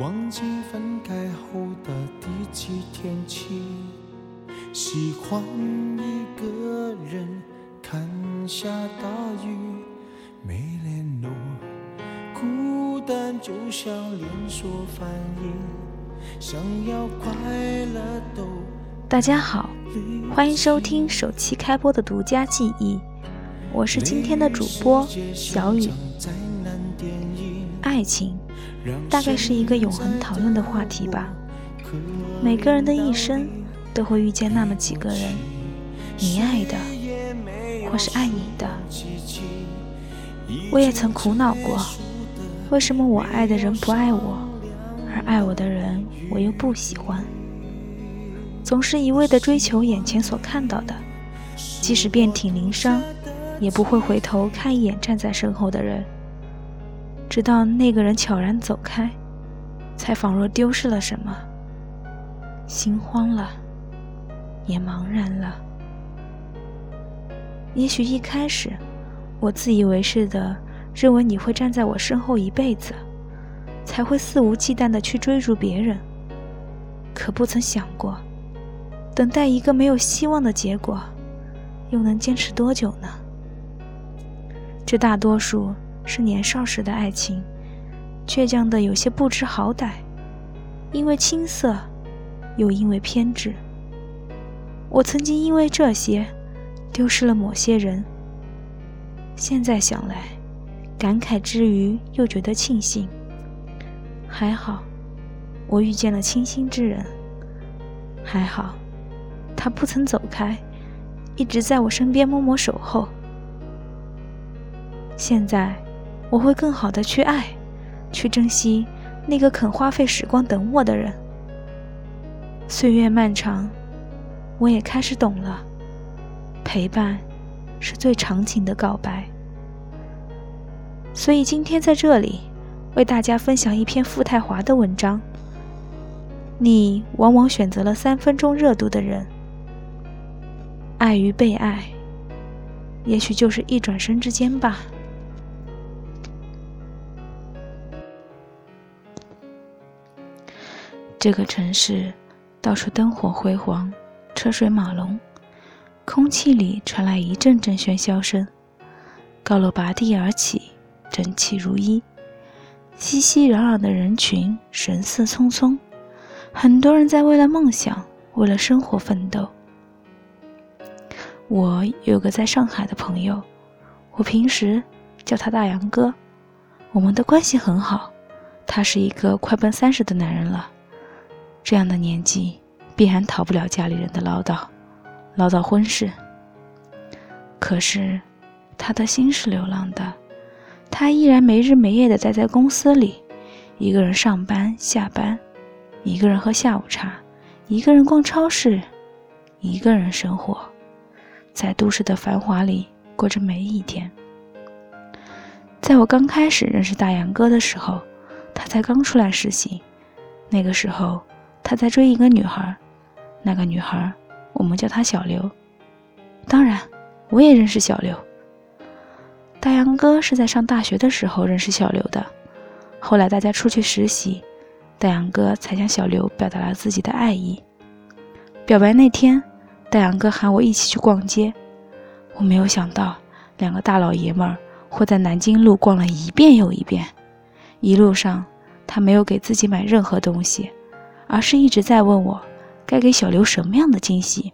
忘记分开后的第几天起，喜欢一个人看下大雨，没联络，孤单就像连锁反应，想要快乐都。大家好，欢迎收听首期开播的独家记忆，我是今天的主播小雨。爱情大概是一个永恒讨论的话题吧。每个人的一生都会遇见那么几个人，你爱的，或是爱你的。我也曾苦恼过，为什么我爱的人不爱我，而爱我的人我又不喜欢。总是一味地追求眼前所看到的，即使遍体鳞伤，也不会回头看一眼站在身后的人。直到那个人悄然走开，才仿若丢失了什么，心慌了，也茫然了。也许一开始，我自以为是的认为你会站在我身后一辈子，才会肆无忌惮的去追逐别人，可不曾想过。等待一个没有希望的结果，又能坚持多久呢？这大多数是年少时的爱情，倔强的有些不知好歹，因为青涩，又因为偏执。我曾经因为这些，丢失了某些人。现在想来，感慨之余又觉得庆幸。还好，我遇见了倾心之人。还好。他不曾走开，一直在我身边默默守候。现在，我会更好的去爱，去珍惜那个肯花费时光等我的人。岁月漫长，我也开始懂了，陪伴是最长情的告白。所以今天在这里，为大家分享一篇傅太华的文章。你往往选择了三分钟热度的人。爱与被爱，也许就是一转身之间吧。这个城市到处灯火辉煌，车水马龙，空气里传来一阵阵喧嚣声。高楼拔地而起，整齐如一，熙熙攘攘的人群，神色匆匆，很多人在为了梦想，为了生活奋斗。我有个在上海的朋友，我平时叫他大杨哥，我们的关系很好。他是一个快奔三十的男人了，这样的年纪必然逃不了家里人的唠叨，唠叨婚事。可是他的心是流浪的，他依然没日没夜的待在公司里，一个人上班下班，一个人喝下午茶，一个人逛超市，一个人生活。在都市的繁华里过着每一天。在我刚开始认识大杨哥的时候，他才刚出来实习。那个时候，他在追一个女孩，那个女孩我们叫她小刘。当然，我也认识小刘。大杨哥是在上大学的时候认识小刘的，后来大家出去实习，大杨哥才向小刘表达了自己的爱意。表白那天。大杨哥喊我一起去逛街，我没有想到两个大老爷们儿会在南京路逛了一遍又一遍。一路上，他没有给自己买任何东西，而是一直在问我该给小刘什么样的惊喜。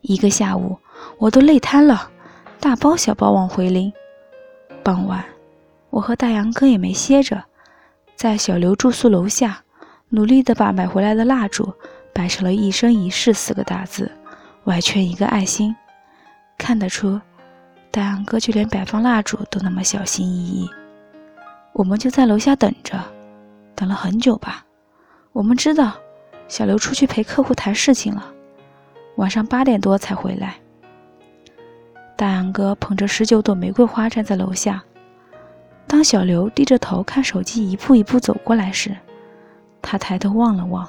一个下午，我都累瘫了，大包小包往回拎。傍晚，我和大杨哥也没歇着，在小刘住宿楼下，努力地把买回来的蜡烛摆成了“一生一世”四个大字。外圈一个爱心，看得出，大杨哥就连摆放蜡烛都那么小心翼翼。我们就在楼下等着，等了很久吧。我们知道小刘出去陪客户谈事情了，晚上八点多才回来。大杨哥捧着十九朵玫瑰花站在楼下，当小刘低着头看手机一步一步走过来时，他抬头望了望，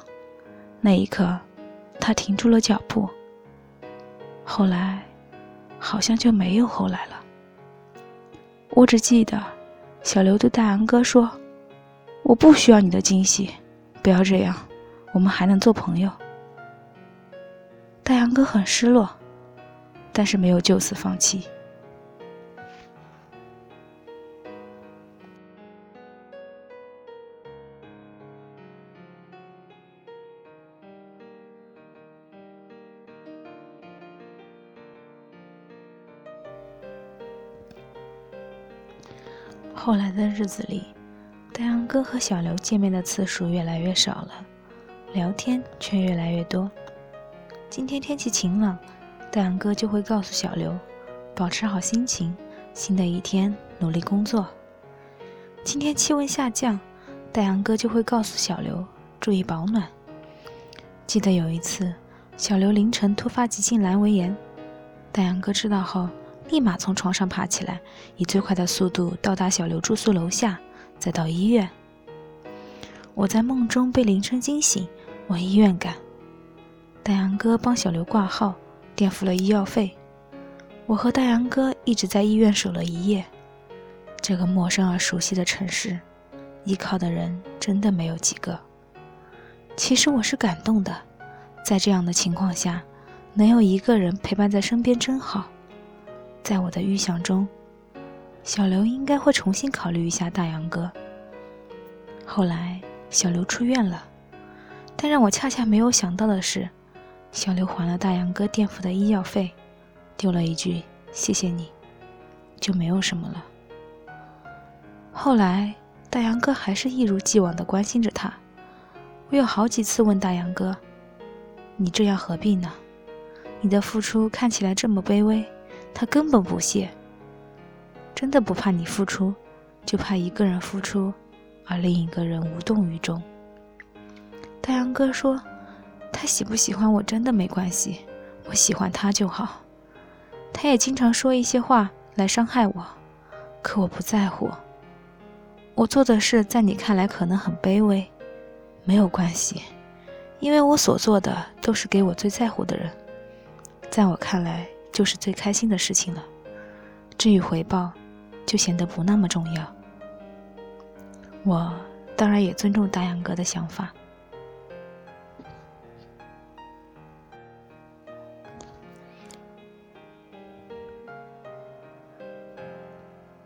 那一刻，他停住了脚步。后来，好像就没有后来了。我只记得，小刘对大杨哥说：“我不需要你的惊喜，不要这样，我们还能做朋友。大杨哥很失落，但是没有就此放弃。后来的日子里，大杨哥和小刘见面的次数越来越少了，聊天却越来越多。今天天气晴朗，大杨哥就会告诉小刘，保持好心情，新的一天努力工作。今天气温下降，大杨哥就会告诉小刘注意保暖。记得有一次，小刘凌晨突发急性阑尾炎，大杨哥知道后。立马从床上爬起来，以最快的速度到达小刘住宿楼下，再到医院。我在梦中被铃声惊醒，往医院赶。大杨哥帮小刘挂号，垫付了医药费。我和大杨哥一直在医院守了一夜。这个陌生而熟悉的城市，依靠的人真的没有几个。其实我是感动的，在这样的情况下，能有一个人陪伴在身边真好。在我的预想中，小刘应该会重新考虑一下大杨哥。后来，小刘出院了，但让我恰恰没有想到的是，小刘还了大杨哥垫付的医药费，丢了一句“谢谢你”，就没有什么了。后来，大杨哥还是一如既往的关心着他。我有好几次问大杨哥：“你这样何必呢？你的付出看起来这么卑微。”他根本不屑，真的不怕你付出，就怕一个人付出，而另一个人无动于衷。太阳哥说：“他喜不喜欢我真的没关系，我喜欢他就好。”他也经常说一些话来伤害我，可我不在乎。我做的事在你看来可能很卑微，没有关系，因为我所做的都是给我最在乎的人，在我看来。就是最开心的事情了，至于回报，就显得不那么重要。我当然也尊重大杨哥的想法。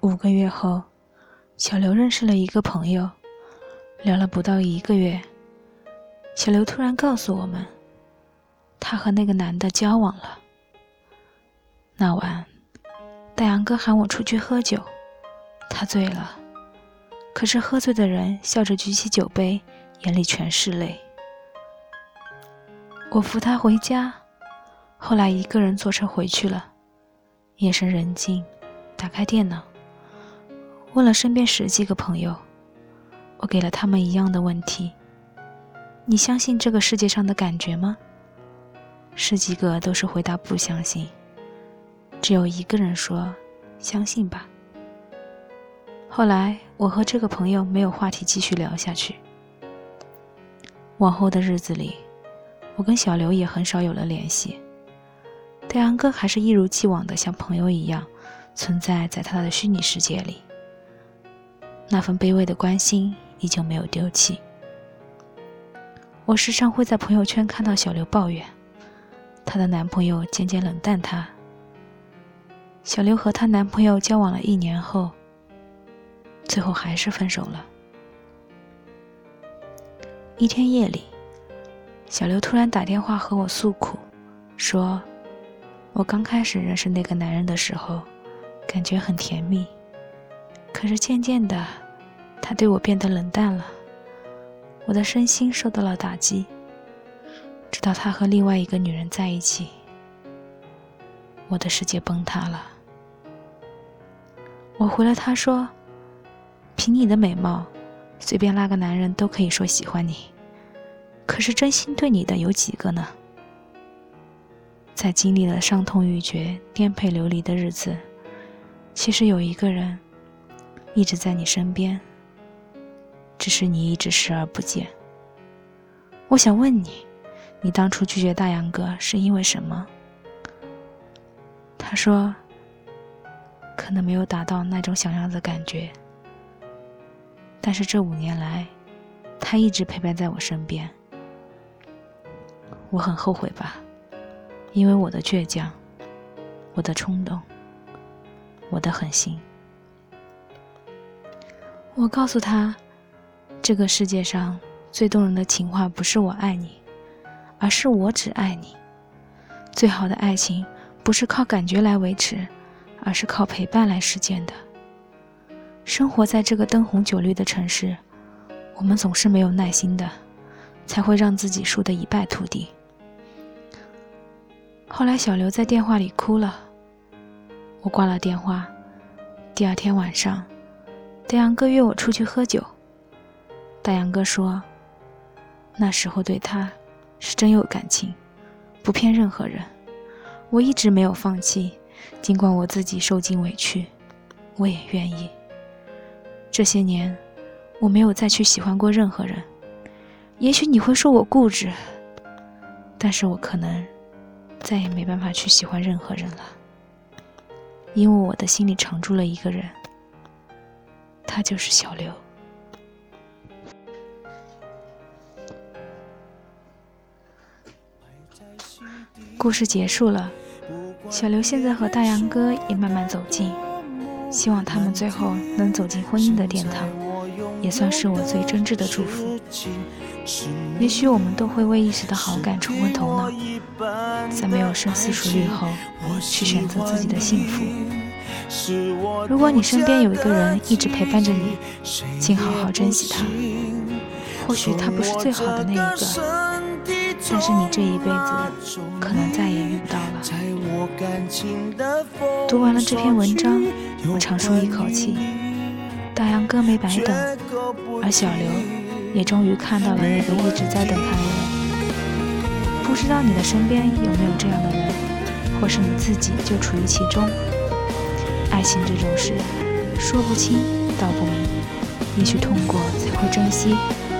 五个月后，小刘认识了一个朋友，聊了不到一个月，小刘突然告诉我们，他和那个男的交往了。那晚，大杨哥喊我出去喝酒，他醉了。可是喝醉的人笑着举起酒杯，眼里全是泪。我扶他回家，后来一个人坐车回去了。夜深人静，打开电脑，问了身边十几个朋友，我给了他们一样的问题：你相信这个世界上的感觉吗？十几个都是回答不相信。只有一个人说：“相信吧。”后来，我和这个朋友没有话题继续聊下去。往后的日子里，我跟小刘也很少有了联系。太阳哥还是一如既往的像朋友一样存在在他的虚拟世界里，那份卑微的关心依旧没有丢弃。我时常会在朋友圈看到小刘抱怨，她的男朋友渐渐冷淡她。小刘和她男朋友交往了一年后，最后还是分手了。一天夜里，小刘突然打电话和我诉苦，说：“我刚开始认识那个男人的时候，感觉很甜蜜，可是渐渐的，他对我变得冷淡了，我的身心受到了打击。直到他和另外一个女人在一起，我的世界崩塌了。”我回了他说：“凭你的美貌，随便拉个男人都可以说喜欢你。可是真心对你的有几个呢？在经历了伤痛欲绝、颠沛流离的日子，其实有一个人一直在你身边，只是你一直视而不见。我想问你，你当初拒绝大杨哥是因为什么？”他说。可能没有达到那种想要的感觉，但是这五年来，他一直陪伴在我身边。我很后悔吧，因为我的倔强，我的冲动，我的狠心。我告诉他，这个世界上最动人的情话不是“我爱你”，而是“我只爱你”。最好的爱情不是靠感觉来维持，而是靠陪伴来实践的。生活在这个灯红酒绿的城市，我们总是没有耐心的，才会让自己输得一败涂地。后来，小刘在电话里哭了，我挂了电话。第二天晚上，大杨哥约我出去喝酒。大杨哥说，那时候对他是真有感情，不骗任何人。我一直没有放弃，尽管我自己受尽委屈，我也愿意。这些年，我没有再去喜欢过任何人。也许你会说我固执，但是我可能。再也没办法去喜欢任何人了，因为我的心里常住了一个人，他就是小刘。故事结束了，小刘现在和大杨哥也慢慢走近，希望他们最后能走进婚姻的殿堂，也算是我最真挚的祝福。也许我们都会为一时的好感冲昏头脑，在没有深思熟虑后去选择自己的幸福。如果你身边有一个人一直陪伴着你，请好好珍惜他。或许他不是最好的那一个，但是你这一辈子可能再也遇不到了。读完了这篇文章，我长舒一口气，大杨哥没白等，而小刘。也终于看到了那个一直在等他的人。不知道你的身边有没有这样的人，或是你自己就处于其中。爱情这种事，说不清道不明，也许痛过才会珍惜，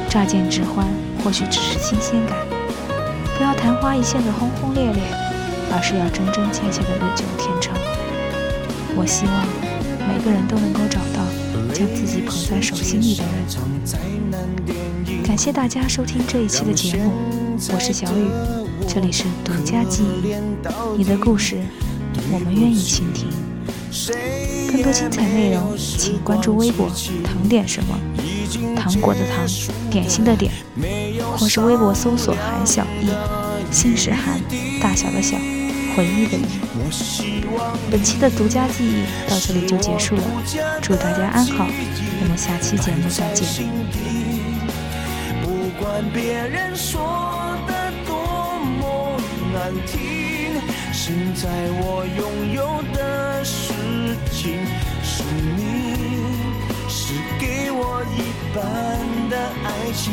乍见之欢或许只是新鲜感。不要昙花一现的轰轰烈烈，而是要真真切切的日久天长。我希望每个人都能够找到将自己捧在手心里的人。感谢大家收听这一期的节目，我是小雨，这里是独家记忆，你的故事我们愿意倾听。更多精彩内容，请关注微博“糖点什么”，糖果的糖，点心的点，或是微博搜索“韩小艺”，姓氏韩，大小的小，回忆的忆。本期的独家记忆到这里就结束了，祝大家安好，我们下期节目再见。不管别人说的多么难听，现在我拥有的事情是你，是给我一半的爱情。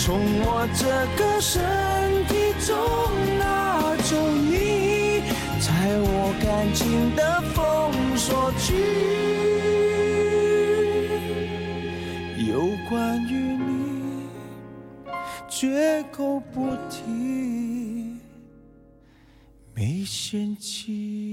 从我这个身体中拿走你，在我感情的封锁区，有关于你。绝口不提，没嫌弃。